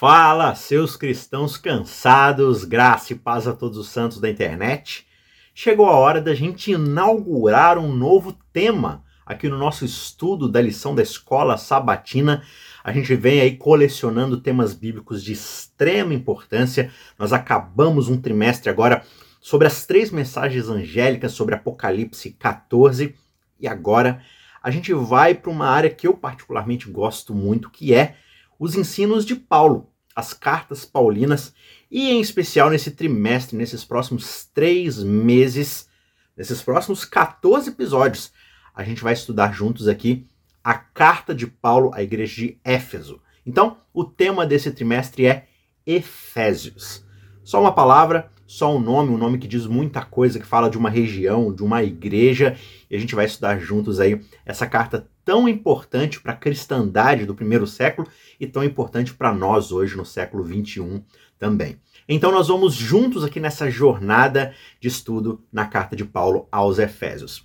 Fala, seus cristãos cansados, graça e paz a todos os santos da internet. Chegou a hora da gente inaugurar um novo tema aqui no nosso estudo da lição da escola sabatina. A gente vem aí colecionando temas bíblicos de extrema importância. Nós acabamos um trimestre agora sobre as três mensagens angélicas sobre Apocalipse 14 e agora a gente vai para uma área que eu particularmente gosto muito, que é os ensinos de Paulo, as cartas paulinas, e em especial nesse trimestre, nesses próximos três meses, nesses próximos 14 episódios, a gente vai estudar juntos aqui a carta de Paulo à igreja de Éfeso. Então, o tema desse trimestre é Efésios. Só uma palavra, só um nome, um nome que diz muita coisa, que fala de uma região, de uma igreja, e a gente vai estudar juntos aí essa carta tão importante para a cristandade do primeiro século e tão importante para nós hoje no século 21 também. Então nós vamos juntos aqui nessa jornada de estudo na carta de Paulo aos Efésios.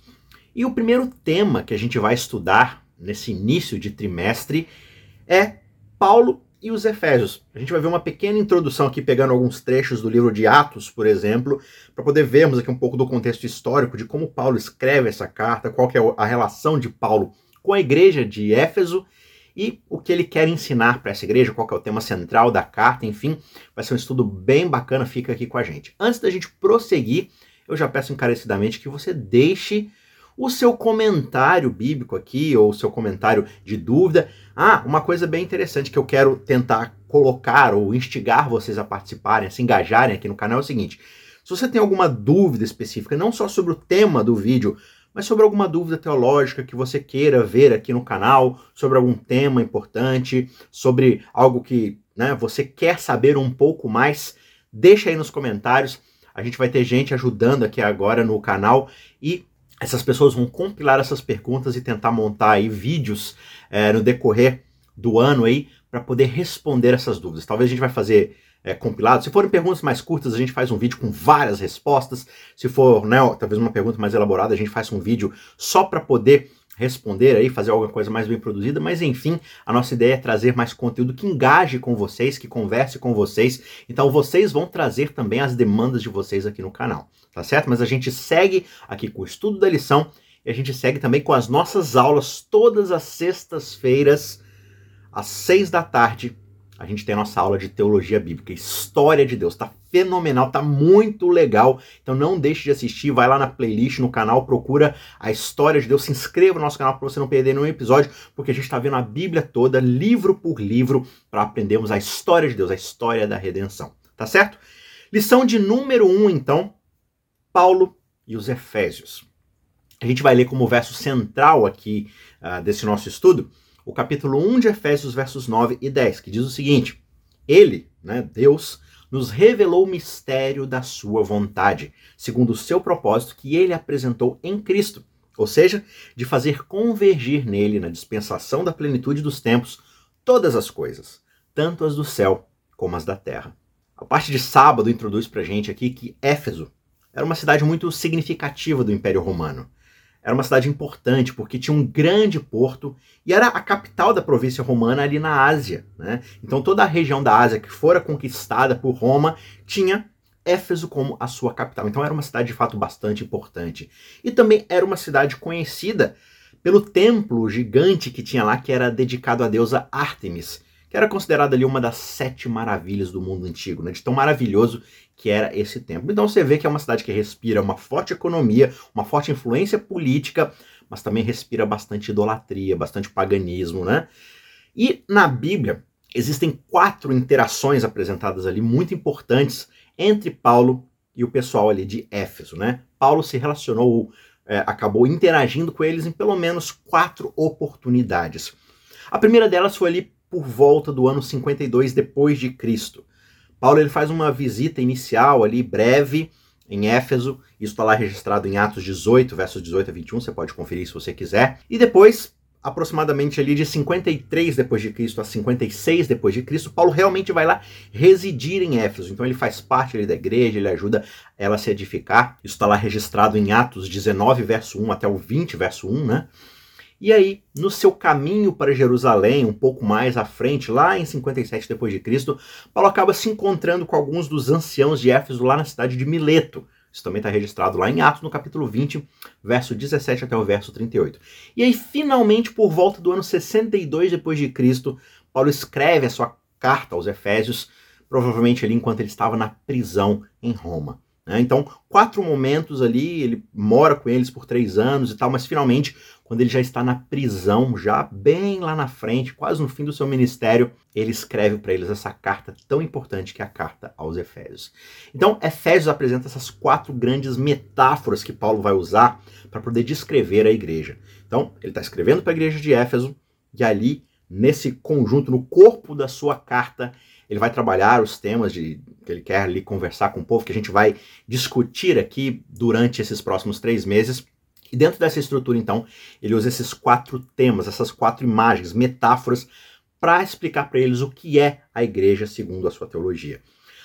E o primeiro tema que a gente vai estudar nesse início de trimestre é Paulo e os Efésios. A gente vai ver uma pequena introdução aqui, pegando alguns trechos do livro de Atos, por exemplo, para poder vermos aqui um pouco do contexto histórico de como Paulo escreve essa carta, qual que é a relação de Paulo com a igreja de Éfeso e o que ele quer ensinar para essa igreja, qual é o tema central da carta, enfim, vai ser um estudo bem bacana, fica aqui com a gente. Antes da gente prosseguir, eu já peço encarecidamente que você deixe o seu comentário bíblico aqui, ou o seu comentário de dúvida. Ah, uma coisa bem interessante que eu quero tentar colocar ou instigar vocês a participarem, a se engajarem aqui no canal é o seguinte: se você tem alguma dúvida específica, não só sobre o tema do vídeo, mas sobre alguma dúvida teológica que você queira ver aqui no canal, sobre algum tema importante, sobre algo que né, você quer saber um pouco mais, deixa aí nos comentários. A gente vai ter gente ajudando aqui agora no canal e essas pessoas vão compilar essas perguntas e tentar montar aí vídeos é, no decorrer do ano aí para poder responder essas dúvidas. Talvez a gente vai fazer é, compilado. Se forem perguntas mais curtas, a gente faz um vídeo com várias respostas. Se for, né, talvez uma pergunta mais elaborada, a gente faz um vídeo só para poder responder aí, fazer alguma coisa mais bem produzida, mas enfim, a nossa ideia é trazer mais conteúdo que engaje com vocês, que converse com vocês. Então vocês vão trazer também as demandas de vocês aqui no canal, tá certo? Mas a gente segue aqui com o estudo da lição e a gente segue também com as nossas aulas todas as sextas-feiras às seis da tarde a gente tem a nossa aula de teologia bíblica, história de Deus. Tá fenomenal, tá muito legal. Então não deixe de assistir, vai lá na playlist, no canal, procura a história de Deus, se inscreva no nosso canal para você não perder nenhum episódio, porque a gente está vendo a Bíblia toda, livro por livro, para aprendermos a história de Deus, a história da redenção. Tá certo? Lição de número 1, um, então, Paulo e os Efésios. A gente vai ler como verso central aqui uh, desse nosso estudo o capítulo 1 de Efésios, versos 9 e 10, que diz o seguinte: Ele, né, Deus, nos revelou o mistério da sua vontade, segundo o seu propósito que ele apresentou em Cristo, ou seja, de fazer convergir nele, na dispensação da plenitude dos tempos, todas as coisas, tanto as do céu como as da terra. A parte de sábado introduz para gente aqui que Éfeso era uma cidade muito significativa do Império Romano era uma cidade importante porque tinha um grande porto e era a capital da província romana ali na Ásia. Né? Então toda a região da Ásia que fora conquistada por Roma tinha Éfeso como a sua capital. Então era uma cidade de fato bastante importante. E também era uma cidade conhecida pelo templo gigante que tinha lá, que era dedicado à deusa Ártemis, que era considerada ali uma das sete maravilhas do mundo antigo, né? de tão maravilhoso que era esse templo. Então você vê que é uma cidade que respira uma forte economia, uma forte influência política, mas também respira bastante idolatria, bastante paganismo, né? E na Bíblia existem quatro interações apresentadas ali muito importantes entre Paulo e o pessoal ali de Éfeso, né? Paulo se relacionou, é, acabou interagindo com eles em pelo menos quatro oportunidades. A primeira delas foi ali por volta do ano 52 depois de Cristo. Paulo ele faz uma visita inicial ali, breve, em Éfeso. Isso está lá registrado em Atos 18, versos 18 a 21, você pode conferir se você quiser. E depois, aproximadamente ali de 53 depois de Cristo a 56 depois de Cristo, Paulo realmente vai lá residir em Éfeso. Então ele faz parte ali da igreja, ele ajuda ela a se edificar. Isso está lá registrado em Atos 19, verso 1 até o 20, verso 1, né? E aí, no seu caminho para Jerusalém, um pouco mais à frente, lá em 57 depois de Cristo, Paulo acaba se encontrando com alguns dos anciãos de Éfeso lá na cidade de Mileto. Isso também está registrado lá em Atos, no capítulo 20, verso 17 até o verso 38. E aí, finalmente, por volta do ano 62 depois de Cristo, Paulo escreve a sua carta aos Efésios, provavelmente ali enquanto ele estava na prisão em Roma. Né? Então, quatro momentos ali, ele mora com eles por três anos e tal, mas finalmente, quando ele já está na prisão, já bem lá na frente, quase no fim do seu ministério, ele escreve para eles essa carta tão importante que é a carta aos Efésios. Então, Efésios apresenta essas quatro grandes metáforas que Paulo vai usar para poder descrever a igreja. Então, ele está escrevendo para a igreja de Éfeso e ali, nesse conjunto, no corpo da sua carta, ele vai trabalhar os temas de, que ele quer ali conversar com o povo, que a gente vai discutir aqui durante esses próximos três meses. E dentro dessa estrutura, então, ele usa esses quatro temas, essas quatro imagens, metáforas, para explicar para eles o que é a igreja segundo a sua teologia.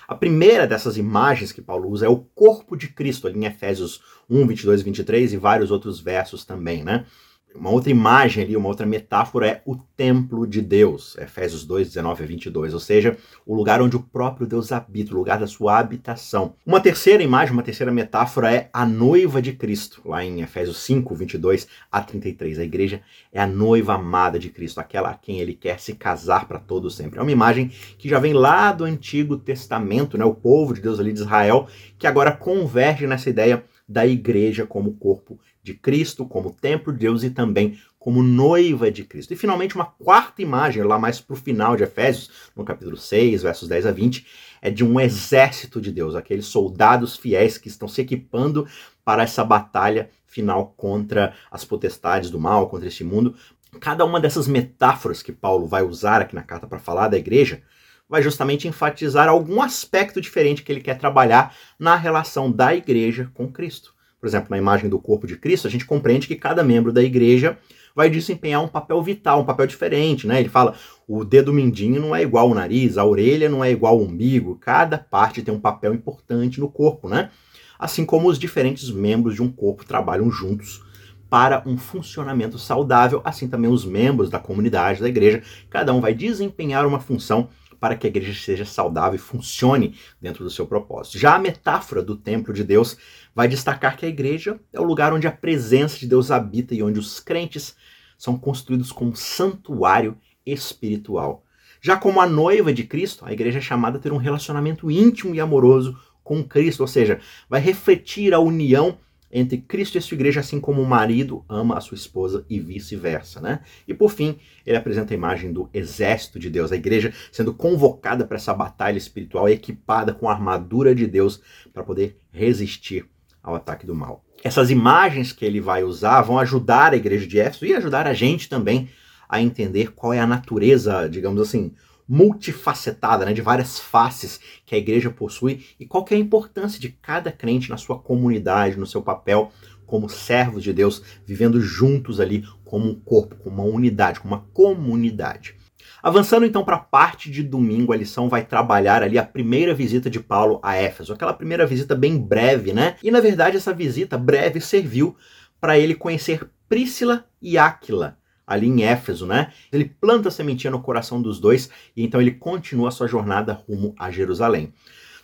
A primeira dessas imagens que Paulo usa é o corpo de Cristo, ali em Efésios 1, 22 e 23 e vários outros versos também, né? Uma outra imagem ali, uma outra metáfora é o templo de Deus, Efésios 2, 19 a 22, ou seja, o lugar onde o próprio Deus habita, o lugar da sua habitação. Uma terceira imagem, uma terceira metáfora é a noiva de Cristo, lá em Efésios 5, 22 a 33. A igreja é a noiva amada de Cristo, aquela a quem ele quer se casar para todo sempre. É uma imagem que já vem lá do Antigo Testamento, né? o povo de Deus ali de Israel, que agora converge nessa ideia da igreja como corpo de Cristo, como templo de Deus e também como noiva de Cristo. E finalmente, uma quarta imagem, lá mais para o final de Efésios, no capítulo 6, versos 10 a 20, é de um exército de Deus, aqueles soldados fiéis que estão se equipando para essa batalha final contra as potestades do mal, contra este mundo. Cada uma dessas metáforas que Paulo vai usar aqui na carta para falar da igreja vai justamente enfatizar algum aspecto diferente que ele quer trabalhar na relação da igreja com Cristo por exemplo, na imagem do corpo de Cristo, a gente compreende que cada membro da igreja vai desempenhar um papel vital, um papel diferente, né? Ele fala, o dedo mindinho não é igual ao nariz, a orelha não é igual ao umbigo, cada parte tem um papel importante no corpo, né? Assim como os diferentes membros de um corpo trabalham juntos para um funcionamento saudável, assim também os membros da comunidade, da igreja, cada um vai desempenhar uma função para que a igreja seja saudável e funcione dentro do seu propósito. Já a metáfora do templo de Deus vai destacar que a igreja é o lugar onde a presença de Deus habita e onde os crentes são construídos como santuário espiritual. Já como a noiva de Cristo, a igreja é chamada a ter um relacionamento íntimo e amoroso com Cristo, ou seja, vai refletir a união entre Cristo e sua igreja, assim como o marido ama a sua esposa e vice-versa, né? E por fim, ele apresenta a imagem do exército de Deus, a igreja sendo convocada para essa batalha espiritual, equipada com a armadura de Deus para poder resistir ao ataque do mal. Essas imagens que ele vai usar vão ajudar a igreja de Éfeso e ajudar a gente também a entender qual é a natureza, digamos assim, multifacetada, né, de várias faces que a igreja possui e qual que é a importância de cada crente na sua comunidade, no seu papel como servos de Deus, vivendo juntos ali como um corpo, como uma unidade, como uma comunidade. Avançando então para a parte de domingo, a lição vai trabalhar ali a primeira visita de Paulo a Éfeso, aquela primeira visita bem breve, né? E na verdade essa visita breve serviu para ele conhecer Príscila e Áquila, ali em Éfeso, né? Ele planta a sementinha no coração dos dois e então ele continua a sua jornada rumo a Jerusalém.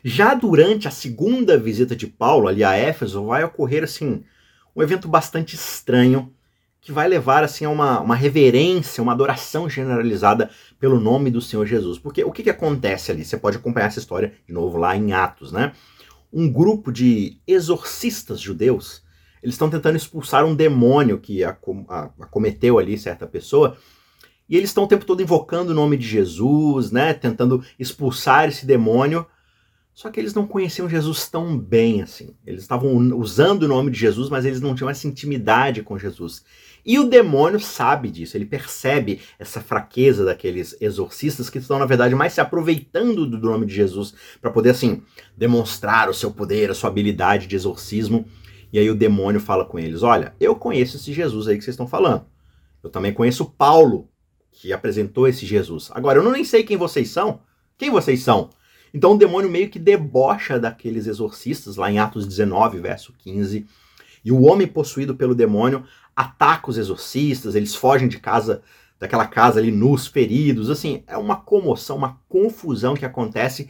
Já durante a segunda visita de Paulo ali a Éfeso, vai ocorrer assim um evento bastante estranho que vai levar assim a uma, uma reverência, uma adoração generalizada pelo nome do Senhor Jesus. Porque o que, que acontece ali? Você pode acompanhar essa história de novo lá em Atos, né? Um grupo de exorcistas judeus eles estão tentando expulsar um demônio que acometeu ali certa pessoa. E eles estão o tempo todo invocando o nome de Jesus, né? Tentando expulsar esse demônio. Só que eles não conheciam Jesus tão bem assim. Eles estavam usando o nome de Jesus, mas eles não tinham essa intimidade com Jesus. E o demônio sabe disso, ele percebe essa fraqueza daqueles exorcistas que estão, na verdade, mais se aproveitando do nome de Jesus para poder, assim, demonstrar o seu poder, a sua habilidade de exorcismo. E aí o demônio fala com eles: Olha, eu conheço esse Jesus aí que vocês estão falando. Eu também conheço Paulo, que apresentou esse Jesus. Agora, eu não nem sei quem vocês são. Quem vocês são? Então o demônio meio que debocha daqueles exorcistas, lá em Atos 19, verso 15. E o homem possuído pelo demônio ataca os exorcistas, eles fogem de casa, daquela casa ali nus, feridos, assim, é uma comoção, uma confusão que acontece,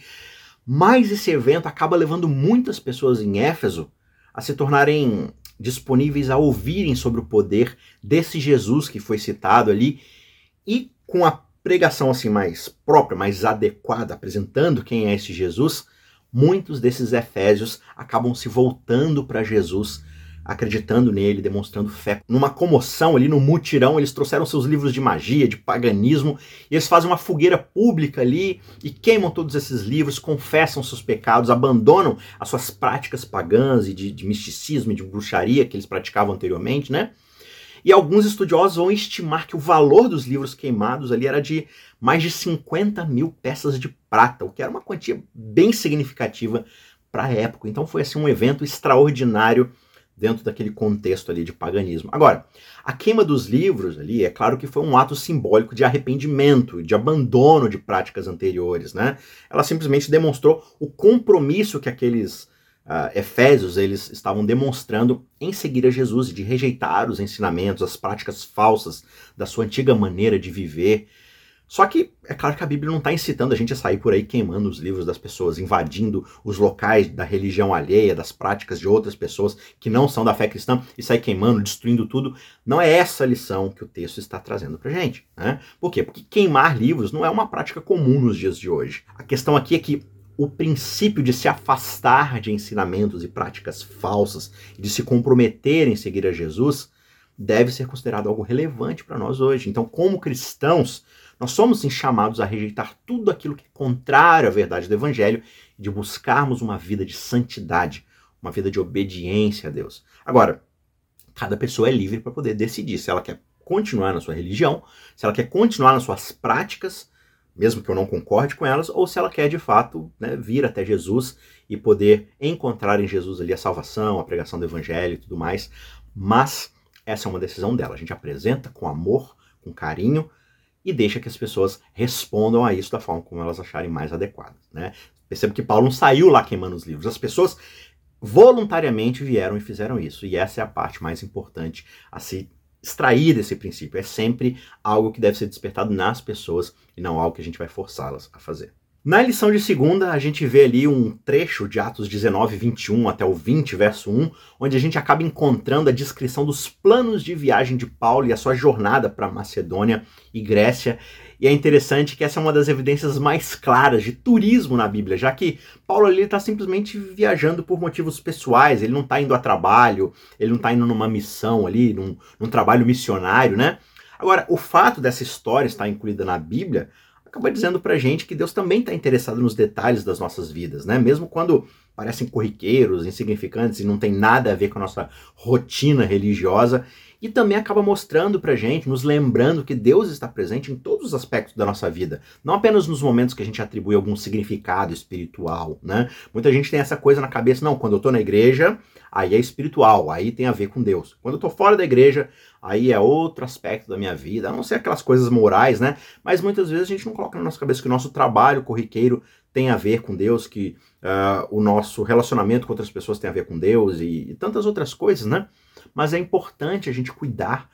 mas esse evento acaba levando muitas pessoas em Éfeso a se tornarem disponíveis a ouvirem sobre o poder desse Jesus que foi citado ali e com a pregação assim mais própria, mais adequada, apresentando quem é esse Jesus, muitos desses efésios acabam se voltando para Jesus, acreditando nele, demonstrando fé. Numa comoção ali no mutirão, eles trouxeram seus livros de magia, de paganismo, e eles fazem uma fogueira pública ali e queimam todos esses livros, confessam seus pecados, abandonam as suas práticas pagãs e de, de misticismo e de bruxaria que eles praticavam anteriormente, né? E alguns estudiosos vão estimar que o valor dos livros queimados ali era de mais de 50 mil peças de prata, o que era uma quantia bem significativa para a época. Então foi assim um evento extraordinário dentro daquele contexto ali de paganismo. Agora, a queima dos livros ali, é claro que foi um ato simbólico de arrependimento, de abandono de práticas anteriores, né? Ela simplesmente demonstrou o compromisso que aqueles uh, Efésios eles estavam demonstrando em seguir a Jesus e de rejeitar os ensinamentos, as práticas falsas da sua antiga maneira de viver. Só que é claro que a Bíblia não está incitando a gente a sair por aí queimando os livros das pessoas, invadindo os locais da religião alheia, das práticas de outras pessoas que não são da fé cristã e sair queimando, destruindo tudo. Não é essa lição que o texto está trazendo para gente. Né? Por quê? Porque queimar livros não é uma prática comum nos dias de hoje. A questão aqui é que o princípio de se afastar de ensinamentos e práticas falsas de se comprometer em seguir a Jesus deve ser considerado algo relevante para nós hoje. Então, como cristãos, nós somos sim, chamados a rejeitar tudo aquilo que é contrário à verdade do Evangelho e de buscarmos uma vida de santidade, uma vida de obediência a Deus. Agora, cada pessoa é livre para poder decidir se ela quer continuar na sua religião, se ela quer continuar nas suas práticas mesmo que eu não concorde com elas, ou se ela quer de fato né, vir até Jesus e poder encontrar em Jesus ali a salvação, a pregação do evangelho e tudo mais. Mas essa é uma decisão dela. A gente apresenta com amor, com carinho e deixa que as pessoas respondam a isso da forma como elas acharem mais adequadas. Né? Perceba que Paulo não saiu lá queimando os livros. As pessoas voluntariamente vieram e fizeram isso. E essa é a parte mais importante a se extrair desse princípio. É sempre algo que deve ser despertado nas pessoas e não algo que a gente vai forçá-las a fazer. Na lição de segunda, a gente vê ali um trecho de Atos 19, 21 até o 20, verso 1, onde a gente acaba encontrando a descrição dos planos de viagem de Paulo e a sua jornada para Macedônia e Grécia. E é interessante que essa é uma das evidências mais claras de turismo na Bíblia, já que Paulo ali está simplesmente viajando por motivos pessoais, ele não está indo a trabalho, ele não está indo numa missão ali, num, num trabalho missionário, né? Agora, o fato dessa história estar incluída na Bíblia acaba dizendo pra gente que Deus também está interessado nos detalhes das nossas vidas, né? Mesmo quando parecem corriqueiros, insignificantes e não tem nada a ver com a nossa rotina religiosa, e também acaba mostrando pra gente, nos lembrando que Deus está presente em todos os aspectos da nossa vida, não apenas nos momentos que a gente atribui algum significado espiritual, né? Muita gente tem essa coisa na cabeça, não, quando eu tô na igreja, aí é espiritual, aí tem a ver com Deus. Quando eu tô fora da igreja, aí é outro aspecto da minha vida, a não ser aquelas coisas morais, né? Mas muitas vezes a gente não coloca na nossa cabeça que o nosso trabalho corriqueiro tem a ver com Deus, que uh, o nosso relacionamento com outras pessoas tem a ver com Deus e, e tantas outras coisas, né? Mas é importante a gente cuidar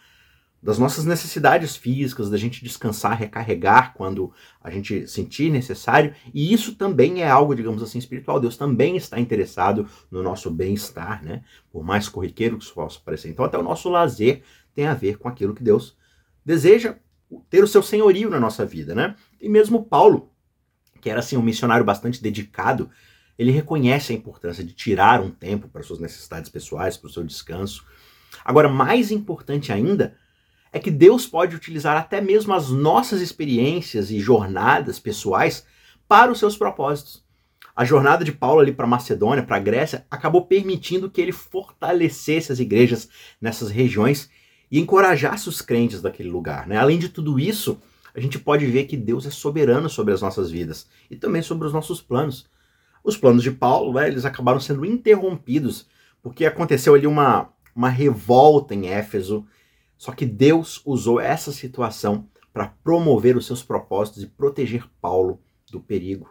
das nossas necessidades físicas, da gente descansar, recarregar quando a gente sentir necessário, e isso também é algo, digamos assim, espiritual. Deus também está interessado no nosso bem-estar, né? Por mais corriqueiro que isso possa parecer. Então, até o nosso lazer tem a ver com aquilo que Deus deseja ter o seu senhorio na nossa vida, né? E mesmo Paulo, que era assim um missionário bastante dedicado, ele reconhece a importância de tirar um tempo para suas necessidades pessoais, para o seu descanso. Agora, mais importante ainda, é que Deus pode utilizar até mesmo as nossas experiências e jornadas pessoais para os seus propósitos. A jornada de Paulo ali para Macedônia, para a Grécia, acabou permitindo que ele fortalecesse as igrejas nessas regiões e encorajasse os crentes daquele lugar. Né? Além de tudo isso, a gente pode ver que Deus é soberano sobre as nossas vidas e também sobre os nossos planos. Os planos de Paulo, né, eles acabaram sendo interrompidos porque aconteceu ali uma, uma revolta em Éfeso só que Deus usou essa situação para promover os seus propósitos e proteger Paulo do perigo.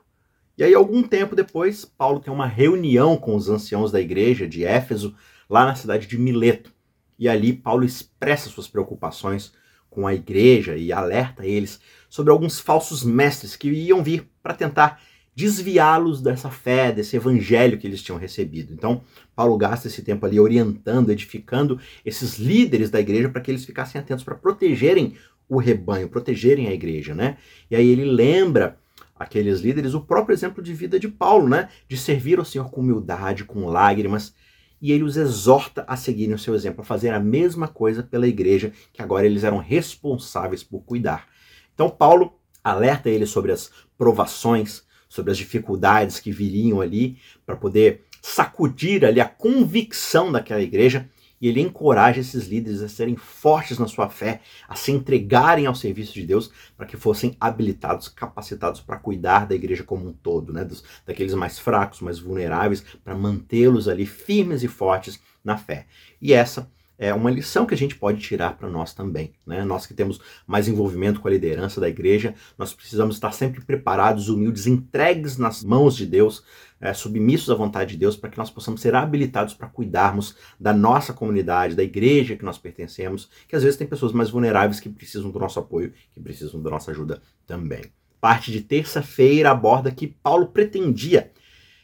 E aí, algum tempo depois, Paulo tem uma reunião com os anciãos da igreja de Éfeso, lá na cidade de Mileto. E ali Paulo expressa suas preocupações com a igreja e alerta eles sobre alguns falsos mestres que iam vir para tentar desviá-los dessa fé, desse evangelho que eles tinham recebido. Então, Paulo gasta esse tempo ali orientando, edificando esses líderes da igreja para que eles ficassem atentos para protegerem o rebanho, protegerem a igreja, né? E aí ele lembra aqueles líderes o próprio exemplo de vida de Paulo, né? De servir ao Senhor com humildade, com lágrimas, e ele os exorta a seguirem o seu exemplo, a fazer a mesma coisa pela igreja que agora eles eram responsáveis por cuidar. Então Paulo alerta eles sobre as provações, sobre as dificuldades que viriam ali para poder sacudir ali a convicção daquela igreja e ele encoraja esses líderes a serem fortes na sua fé, a se entregarem ao serviço de Deus, para que fossem habilitados, capacitados para cuidar da igreja como um todo, né? Dos, daqueles mais fracos, mais vulneráveis, para mantê-los ali firmes e fortes na fé. E essa é uma lição que a gente pode tirar para nós também. Né? Nós que temos mais envolvimento com a liderança da igreja, nós precisamos estar sempre preparados, humildes, entregues nas mãos de Deus, é, submissos à vontade de Deus, para que nós possamos ser habilitados para cuidarmos da nossa comunidade, da igreja que nós pertencemos, que às vezes tem pessoas mais vulneráveis que precisam do nosso apoio, que precisam da nossa ajuda também. Parte de terça-feira aborda que Paulo pretendia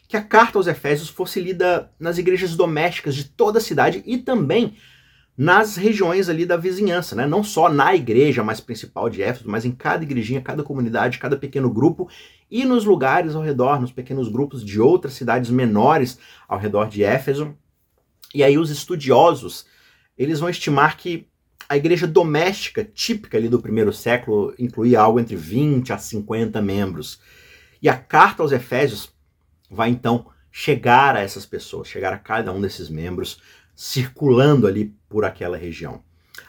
que a carta aos Efésios fosse lida nas igrejas domésticas de toda a cidade e também nas regiões ali da vizinhança, né? Não só na igreja mais principal de Éfeso, mas em cada igrejinha, cada comunidade, cada pequeno grupo e nos lugares ao redor, nos pequenos grupos de outras cidades menores ao redor de Éfeso. E aí os estudiosos, eles vão estimar que a igreja doméstica típica ali do primeiro século incluía algo entre 20 a 50 membros. E a carta aos Efésios vai então chegar a essas pessoas, chegar a cada um desses membros, circulando ali por aquela região.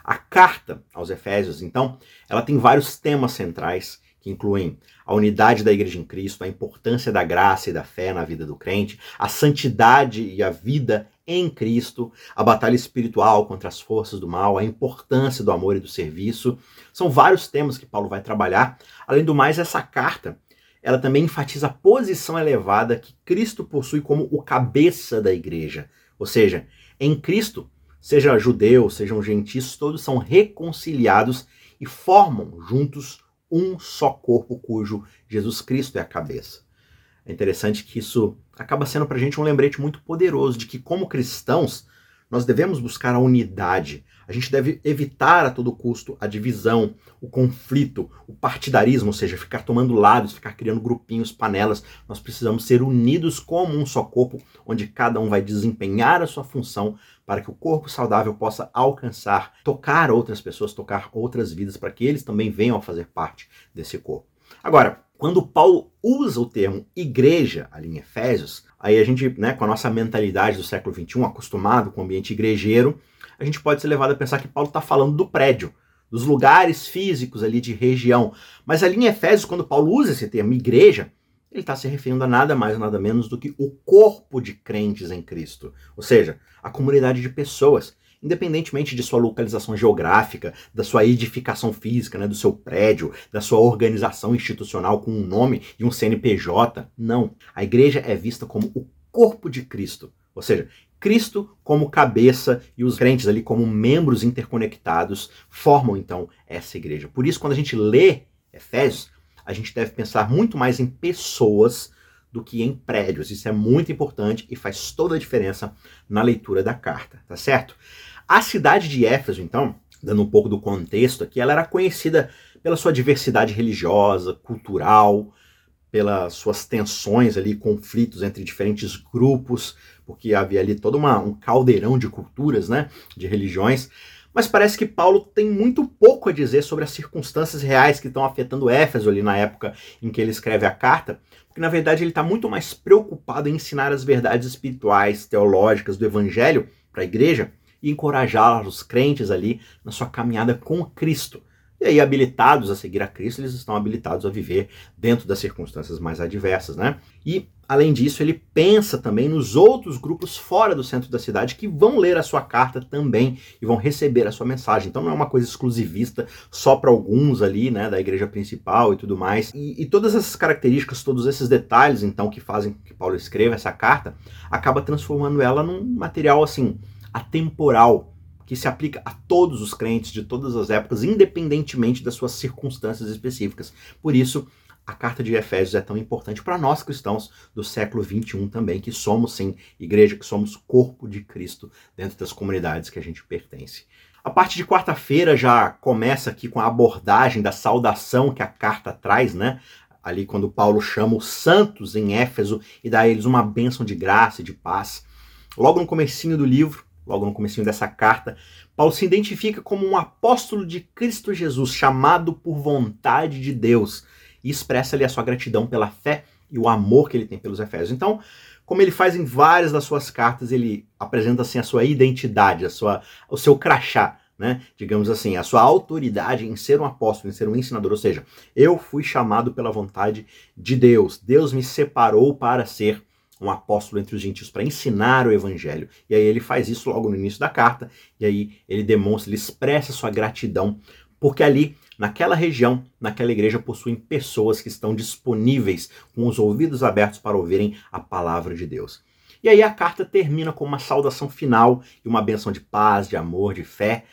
A carta aos Efésios, então, ela tem vários temas centrais que incluem a unidade da igreja em Cristo, a importância da graça e da fé na vida do crente, a santidade e a vida em Cristo, a batalha espiritual contra as forças do mal, a importância do amor e do serviço. São vários temas que Paulo vai trabalhar. Além do mais, essa carta, ela também enfatiza a posição elevada que Cristo possui como o cabeça da igreja. Ou seja, em Cristo, seja judeu, sejam gentios, todos são reconciliados e formam juntos um só corpo cujo Jesus Cristo é a cabeça. É interessante que isso acaba sendo para a gente um lembrete muito poderoso de que, como cristãos, nós devemos buscar a unidade. A gente deve evitar a todo custo a divisão, o conflito, o partidarismo, ou seja, ficar tomando lados, ficar criando grupinhos, panelas. Nós precisamos ser unidos como um só corpo, onde cada um vai desempenhar a sua função para que o corpo saudável possa alcançar, tocar outras pessoas, tocar outras vidas, para que eles também venham a fazer parte desse corpo. Agora, quando Paulo usa o termo igreja ali em Efésios, aí a gente, né, com a nossa mentalidade do século XXI, acostumado com o ambiente igrejeiro, a gente pode ser levado a pensar que Paulo está falando do prédio, dos lugares físicos ali de região. Mas ali em Efésios, quando Paulo usa esse termo igreja, ele está se referindo a nada mais, nada menos do que o corpo de crentes em Cristo. Ou seja, a comunidade de pessoas independentemente de sua localização geográfica, da sua edificação física, né, do seu prédio, da sua organização institucional com um nome e um CNPJ. Não. A igreja é vista como o corpo de Cristo. Ou seja, Cristo como cabeça e os crentes ali como membros interconectados formam então essa igreja. Por isso, quando a gente lê Efésios, a gente deve pensar muito mais em pessoas do que em prédios. Isso é muito importante e faz toda a diferença na leitura da carta, tá certo? A cidade de Éfeso, então, dando um pouco do contexto aqui, ela era conhecida pela sua diversidade religiosa, cultural, pelas suas tensões ali, conflitos entre diferentes grupos, porque havia ali todo uma, um caldeirão de culturas, né, de religiões. Mas parece que Paulo tem muito pouco a dizer sobre as circunstâncias reais que estão afetando Éfeso ali na época em que ele escreve a carta, porque na verdade ele está muito mais preocupado em ensinar as verdades espirituais, teológicas do evangelho para a igreja e encorajá os crentes ali na sua caminhada com Cristo. E aí, habilitados a seguir a Cristo, eles estão habilitados a viver dentro das circunstâncias mais adversas, né? E, além disso, ele pensa também nos outros grupos fora do centro da cidade que vão ler a sua carta também e vão receber a sua mensagem. Então, não é uma coisa exclusivista só para alguns ali, né, da igreja principal e tudo mais. E, e todas essas características, todos esses detalhes, então, que fazem que Paulo escreva essa carta, acaba transformando ela num material, assim, atemporal, que se aplica a todos os crentes de todas as épocas, independentemente das suas circunstâncias específicas. Por isso, a carta de Efésios é tão importante para nós cristãos do século 21 também, que somos sim igreja, que somos corpo de Cristo dentro das comunidades que a gente pertence. A parte de quarta-feira já começa aqui com a abordagem da saudação que a carta traz, né? Ali quando Paulo chama os santos em Éfeso e dá a eles uma bênção de graça e de paz. Logo no comecinho do livro, logo no comecinho dessa carta, Paulo se identifica como um apóstolo de Cristo Jesus, chamado por vontade de Deus, e expressa ali a sua gratidão pela fé e o amor que ele tem pelos Efésios. Então, como ele faz em várias das suas cartas, ele apresenta assim a sua identidade, a sua, o seu crachá, né? Digamos assim, a sua autoridade em ser um apóstolo, em ser um ensinador. Ou seja, eu fui chamado pela vontade de Deus. Deus me separou para ser um apóstolo entre os gentios para ensinar o evangelho. E aí ele faz isso logo no início da carta, e aí ele demonstra, ele expressa sua gratidão, porque ali naquela região, naquela igreja, possuem pessoas que estão disponíveis com os ouvidos abertos para ouvirem a palavra de Deus. E aí a carta termina com uma saudação final e uma benção de paz, de amor, de fé.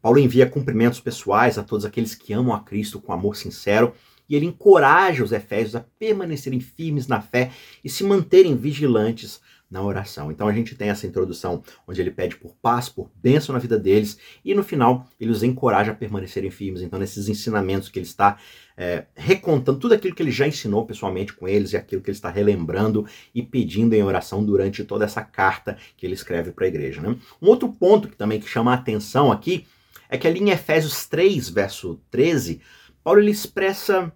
Paulo envia cumprimentos pessoais a todos aqueles que amam a Cristo com amor sincero e ele encoraja os efésios a permanecerem firmes na fé e se manterem vigilantes na oração. Então a gente tem essa introdução onde ele pede por paz, por bênção na vida deles, e no final ele os encoraja a permanecerem firmes. Então, nesses ensinamentos que ele está é, recontando, tudo aquilo que ele já ensinou pessoalmente com eles e aquilo que ele está relembrando e pedindo em oração durante toda essa carta que ele escreve para a igreja. Né? Um outro ponto que também que chama a atenção aqui é que ali em Efésios 3, verso 13, Paulo ele expressa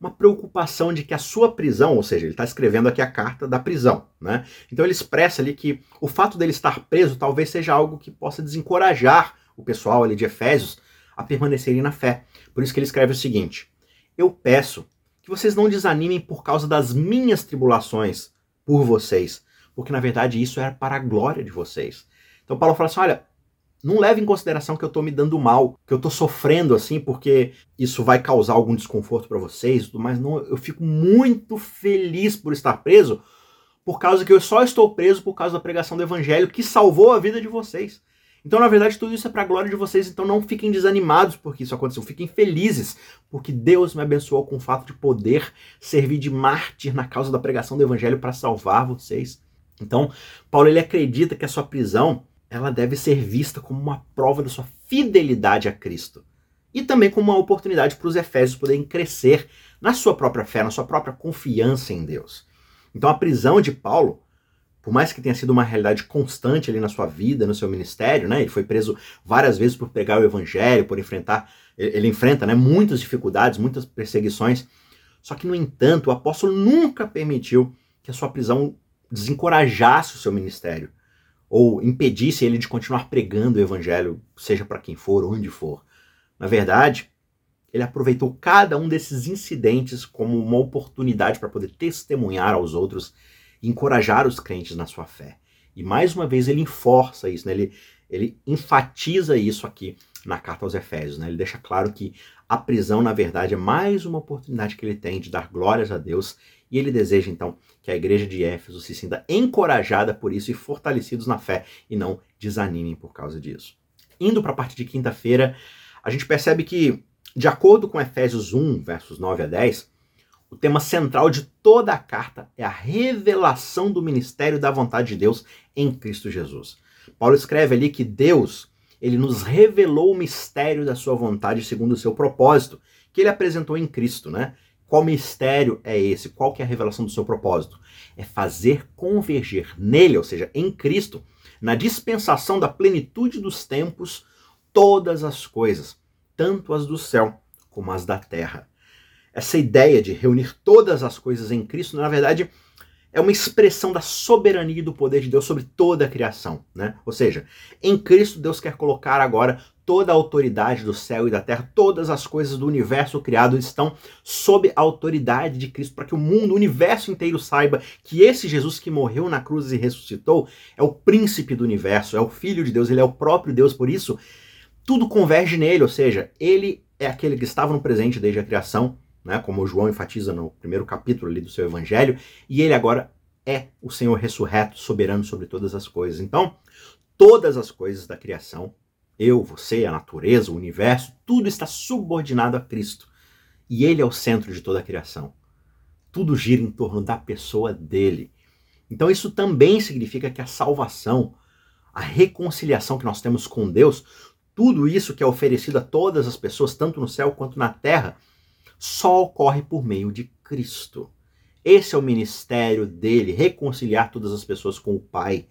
uma preocupação de que a sua prisão, ou seja, ele está escrevendo aqui a carta da prisão, né? Então ele expressa ali que o fato dele estar preso talvez seja algo que possa desencorajar o pessoal ali de Efésios a permanecerem na fé. Por isso que ele escreve o seguinte: Eu peço que vocês não desanimem por causa das minhas tribulações por vocês, porque na verdade isso era para a glória de vocês. Então Paulo fala assim: olha, não leve em consideração que eu estou me dando mal, que eu estou sofrendo assim, porque isso vai causar algum desconforto para vocês, mas não, eu fico muito feliz por estar preso, por causa que eu só estou preso por causa da pregação do evangelho que salvou a vida de vocês. Então, na verdade, tudo isso é para a glória de vocês, então não fiquem desanimados porque isso aconteceu, fiquem felizes, porque Deus me abençoou com o fato de poder servir de mártir na causa da pregação do evangelho para salvar vocês. Então, Paulo ele acredita que a sua prisão ela deve ser vista como uma prova da sua fidelidade a Cristo. E também como uma oportunidade para os Efésios poderem crescer na sua própria fé, na sua própria confiança em Deus. Então a prisão de Paulo, por mais que tenha sido uma realidade constante ali na sua vida, no seu ministério, né? Ele foi preso várias vezes por pregar o evangelho, por enfrentar, ele enfrenta, né, muitas dificuldades, muitas perseguições. Só que no entanto, o apóstolo nunca permitiu que a sua prisão desencorajasse o seu ministério ou impedisse ele de continuar pregando o evangelho, seja para quem for, onde for. Na verdade, ele aproveitou cada um desses incidentes como uma oportunidade para poder testemunhar aos outros e encorajar os crentes na sua fé. E mais uma vez ele enforça isso, né? ele, ele enfatiza isso aqui na carta aos Efésios. Né? Ele deixa claro que a prisão, na verdade, é mais uma oportunidade que ele tem de dar glórias a Deus e ele deseja então que a igreja de Éfeso se sinta encorajada por isso e fortalecidos na fé e não desanimem por causa disso. Indo para a parte de quinta-feira, a gente percebe que, de acordo com Efésios 1, versos 9 a 10, o tema central de toda a carta é a revelação do ministério da vontade de Deus em Cristo Jesus. Paulo escreve ali que Deus, ele nos revelou o mistério da sua vontade segundo o seu propósito, que ele apresentou em Cristo, né? Qual mistério é esse? Qual que é a revelação do seu propósito? É fazer converger nele, ou seja, em Cristo, na dispensação da plenitude dos tempos, todas as coisas, tanto as do céu como as da terra. Essa ideia de reunir todas as coisas em Cristo, na verdade, é uma expressão da soberania e do poder de Deus sobre toda a criação, né? Ou seja, em Cristo Deus quer colocar agora toda a autoridade do céu e da terra, todas as coisas do universo criado estão sob a autoridade de Cristo, para que o mundo, o universo inteiro saiba que esse Jesus que morreu na cruz e ressuscitou é o príncipe do universo, é o filho de Deus, ele é o próprio Deus, por isso tudo converge nele, ou seja, ele é aquele que estava no presente desde a criação, né, como João enfatiza no primeiro capítulo ali do seu evangelho, e ele agora é o Senhor ressurreto, soberano sobre todas as coisas. Então, todas as coisas da criação Eu, você, a natureza, o universo, tudo está subordinado a Cristo. E Ele é o centro de toda a criação. Tudo gira em torno da pessoa dele. Então, isso também significa que a salvação, a reconciliação que nós temos com Deus, tudo isso que é oferecido a todas as pessoas, tanto no céu quanto na terra, só ocorre por meio de Cristo. Esse é o ministério dele, reconciliar todas as pessoas com o Pai.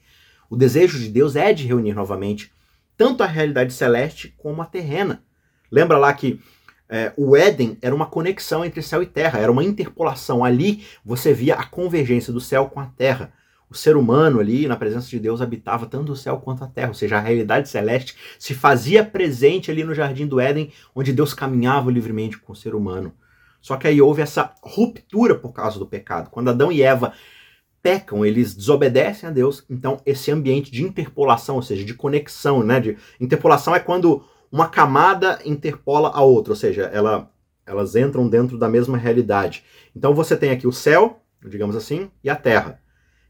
O desejo de Deus é de reunir novamente tanto a realidade celeste como a terrena. Lembra lá que é, o Éden era uma conexão entre céu e terra, era uma interpolação. Ali você via a convergência do céu com a terra. O ser humano ali, na presença de Deus, habitava tanto o céu quanto a terra, ou seja, a realidade celeste se fazia presente ali no jardim do Éden, onde Deus caminhava livremente com o ser humano. Só que aí houve essa ruptura por causa do pecado. Quando Adão e Eva pecam, eles desobedecem a Deus, então esse ambiente de interpolação, ou seja, de conexão, né? De interpolação é quando uma camada interpola a outra, ou seja, ela, elas entram dentro da mesma realidade. Então você tem aqui o céu, digamos assim, e a terra.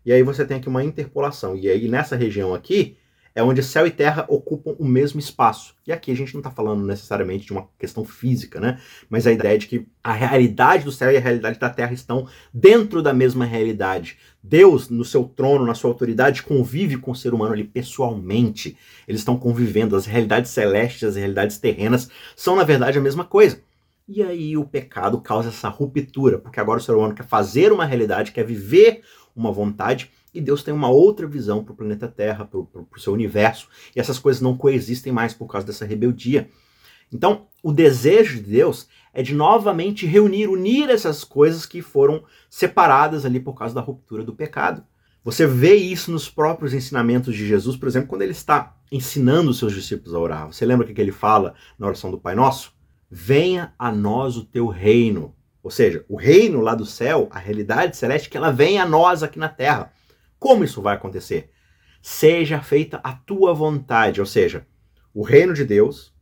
E aí você tem aqui uma interpolação. E aí nessa região aqui é onde céu e terra ocupam o mesmo espaço. E aqui a gente não está falando necessariamente de uma questão física, né? Mas a ideia é de que a realidade do céu e a realidade da terra estão dentro da mesma realidade. Deus, no seu trono, na sua autoridade, convive com o ser humano ali pessoalmente. Eles estão convivendo. As realidades celestes, as realidades terrenas são, na verdade, a mesma coisa. E aí o pecado causa essa ruptura, porque agora o ser humano quer fazer uma realidade, quer viver uma vontade e Deus tem uma outra visão para o planeta Terra, para o seu universo, e essas coisas não coexistem mais por causa dessa rebeldia. Então, o desejo de Deus é de novamente reunir, unir essas coisas que foram separadas ali por causa da ruptura do pecado. Você vê isso nos próprios ensinamentos de Jesus, por exemplo, quando ele está ensinando os seus discípulos a orar. Você lembra o que ele fala na oração do Pai Nosso? Venha a nós o teu reino. Ou seja, o reino lá do céu, a realidade celeste, que ela vem a nós aqui na terra. Como isso vai acontecer? Seja feita a tua vontade, ou seja, o reino de Deus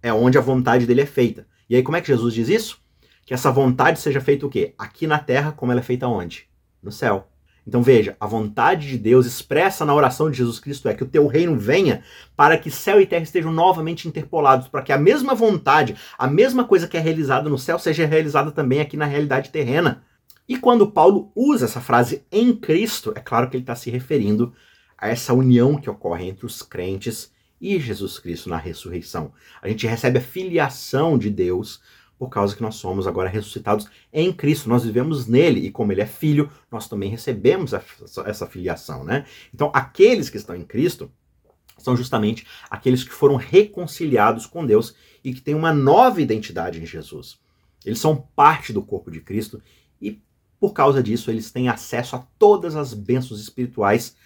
é onde a vontade dele é feita. E aí como é que Jesus diz isso? Que essa vontade seja feita o quê? Aqui na terra, como ela é feita onde? No céu. Então veja, a vontade de Deus expressa na oração de Jesus Cristo é que o teu reino venha para que céu e terra estejam novamente interpolados, para que a mesma vontade, a mesma coisa que é realizada no céu seja realizada também aqui na realidade terrena. E quando Paulo usa essa frase em Cristo, é claro que ele está se referindo a essa união que ocorre entre os crentes e Jesus Cristo na ressurreição. A gente recebe a filiação de Deus por causa que nós somos agora ressuscitados em Cristo. Nós vivemos nele e como ele é filho, nós também recebemos essa filiação, né? Então, aqueles que estão em Cristo são justamente aqueles que foram reconciliados com Deus e que têm uma nova identidade em Jesus. Eles são parte do corpo de Cristo e por causa disso, eles têm acesso a todas as bênçãos espirituais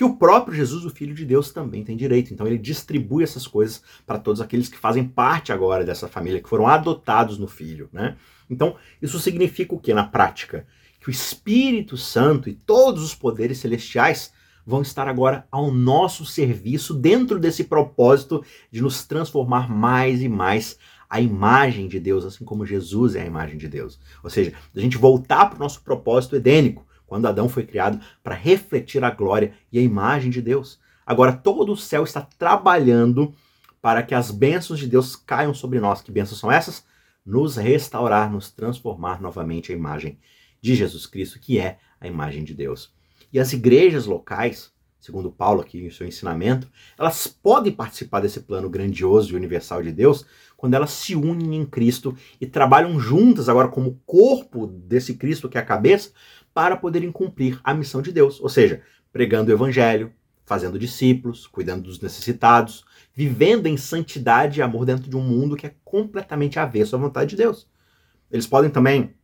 que o próprio Jesus, o Filho de Deus, também tem direito. Então ele distribui essas coisas para todos aqueles que fazem parte agora dessa família, que foram adotados no Filho. Né? Então, isso significa o que na prática? Que o Espírito Santo e todos os poderes celestiais vão estar agora ao nosso serviço dentro desse propósito de nos transformar mais e mais a imagem de Deus, assim como Jesus é a imagem de Deus. Ou seja, a gente voltar para o nosso propósito edênico, quando Adão foi criado para refletir a glória e a imagem de Deus. Agora todo o céu está trabalhando para que as bênçãos de Deus caiam sobre nós. Que bênçãos são essas? Nos restaurar, nos transformar novamente a imagem de Jesus Cristo, que é a imagem de Deus. E as igrejas locais, segundo Paulo aqui em seu ensinamento, elas podem participar desse plano grandioso e universal de Deus quando elas se unem em Cristo e trabalham juntas agora como corpo desse Cristo que é a cabeça para poderem cumprir a missão de Deus, ou seja, pregando o evangelho, fazendo discípulos, cuidando dos necessitados, vivendo em santidade e amor dentro de um mundo que é completamente avesso à vontade de Deus. Eles podem também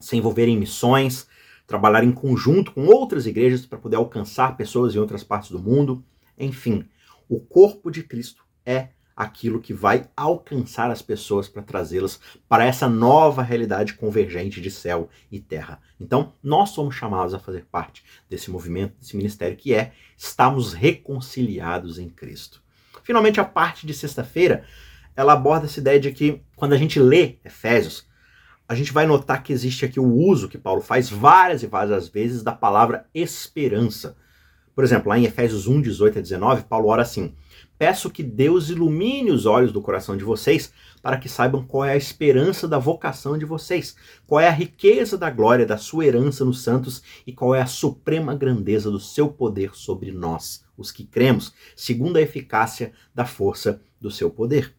se envolver em missões, trabalhar em conjunto com outras igrejas para poder alcançar pessoas em outras partes do mundo. Enfim, o corpo de Cristo é aquilo que vai alcançar as pessoas para trazê-las para essa nova realidade convergente de céu e terra. Então, nós somos chamados a fazer parte desse movimento, desse ministério que é estamos reconciliados em Cristo. Finalmente, a parte de sexta-feira, ela aborda essa ideia de que quando a gente lê Efésios, a gente vai notar que existe aqui o uso que Paulo faz várias e várias vezes da palavra esperança. Por exemplo, lá em Efésios 1, 18 a 19, Paulo ora assim: Peço que Deus ilumine os olhos do coração de vocês para que saibam qual é a esperança da vocação de vocês, qual é a riqueza da glória da sua herança nos santos e qual é a suprema grandeza do seu poder sobre nós, os que cremos, segundo a eficácia da força do seu poder.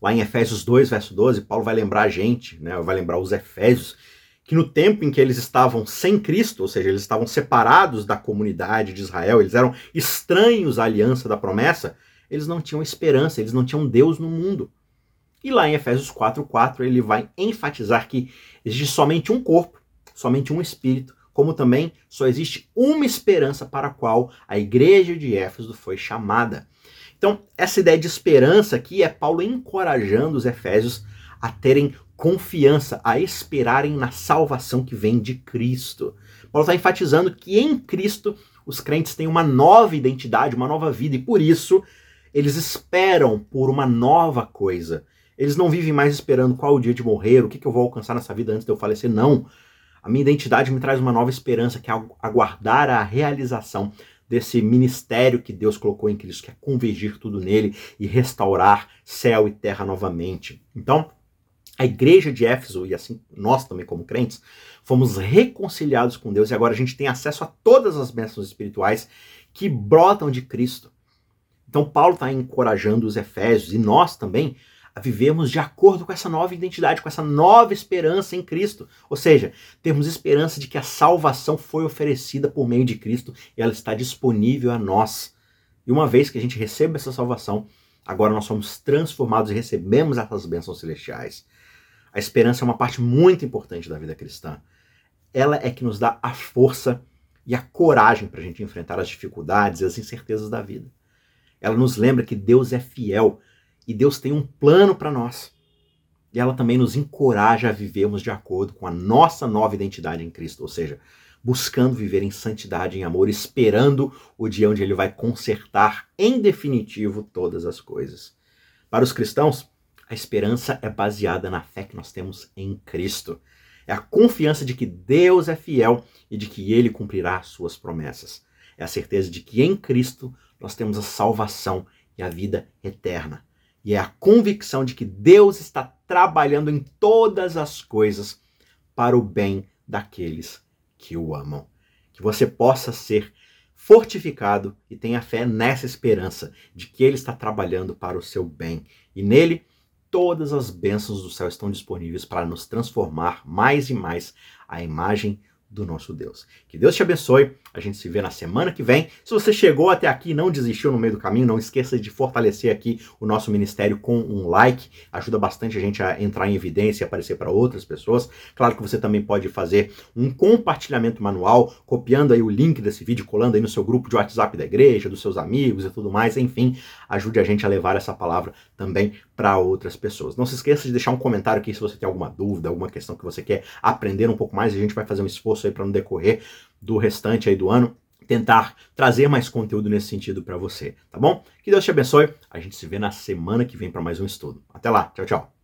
Lá em Efésios 2, verso 12, Paulo vai lembrar a gente, né, vai lembrar os Efésios, que no tempo em que eles estavam sem Cristo, ou seja, eles estavam separados da comunidade de Israel, eles eram estranhos à aliança da promessa, eles não tinham esperança, eles não tinham Deus no mundo. E lá em Efésios 4:4 ele vai enfatizar que existe somente um corpo, somente um espírito, como também só existe uma esperança para a qual a igreja de Éfeso foi chamada. Então, essa ideia de esperança aqui é Paulo encorajando os efésios a terem confiança, a esperarem na salvação que vem de Cristo. Paulo está enfatizando que em Cristo os crentes têm uma nova identidade, uma nova vida, e por isso eles esperam por uma nova coisa. Eles não vivem mais esperando qual o dia de morrer, o que, que eu vou alcançar nessa vida antes de eu falecer. Não. A minha identidade me traz uma nova esperança, que é aguardar a realização desse ministério que Deus colocou em Cristo, que é convergir tudo nele e restaurar céu e terra novamente. Então, a igreja de Éfeso, e assim nós também como crentes, fomos reconciliados com Deus e agora a gente tem acesso a todas as bênçãos espirituais que brotam de Cristo. Então, Paulo está encorajando os Efésios e nós também a vivermos de acordo com essa nova identidade, com essa nova esperança em Cristo. Ou seja, temos esperança de que a salvação foi oferecida por meio de Cristo e ela está disponível a nós. E uma vez que a gente recebe essa salvação, agora nós somos transformados e recebemos essas bênçãos celestiais. A esperança é uma parte muito importante da vida cristã. Ela é que nos dá a força e a coragem para a gente enfrentar as dificuldades e as incertezas da vida. Ela nos lembra que Deus é fiel e Deus tem um plano para nós. E ela também nos encoraja a vivermos de acordo com a nossa nova identidade em Cristo, ou seja, buscando viver em santidade, em amor, esperando o dia onde ele vai consertar em definitivo todas as coisas. Para os cristãos, a esperança é baseada na fé que nós temos em Cristo. É a confiança de que Deus é fiel e de que ele cumprirá suas promessas. É a certeza de que em Cristo nós temos a salvação e a vida eterna. E é a convicção de que Deus está trabalhando em todas as coisas para o bem daqueles que o amam. Que você possa ser fortificado e tenha fé nessa esperança de que Ele está trabalhando para o seu bem. E nele, todas as bênçãos do céu estão disponíveis para nos transformar mais e mais à imagem do nosso Deus. Que Deus te abençoe. A gente se vê na semana que vem. Se você chegou até aqui e não desistiu no meio do caminho, não esqueça de fortalecer aqui o nosso ministério com um like. Ajuda bastante a gente a entrar em evidência e aparecer para outras pessoas. Claro que você também pode fazer um compartilhamento manual, copiando aí o link desse vídeo, colando aí no seu grupo de WhatsApp da igreja, dos seus amigos e tudo mais. Enfim, ajude a gente a levar essa palavra também para outras pessoas. Não se esqueça de deixar um comentário aqui se você tem alguma dúvida, alguma questão que você quer aprender um pouco mais. A gente vai fazer um esforço aí para no decorrer do restante aí do ano tentar trazer mais conteúdo nesse sentido para você, tá bom? Que Deus te abençoe. A gente se vê na semana que vem para mais um estudo. Até lá. Tchau, tchau.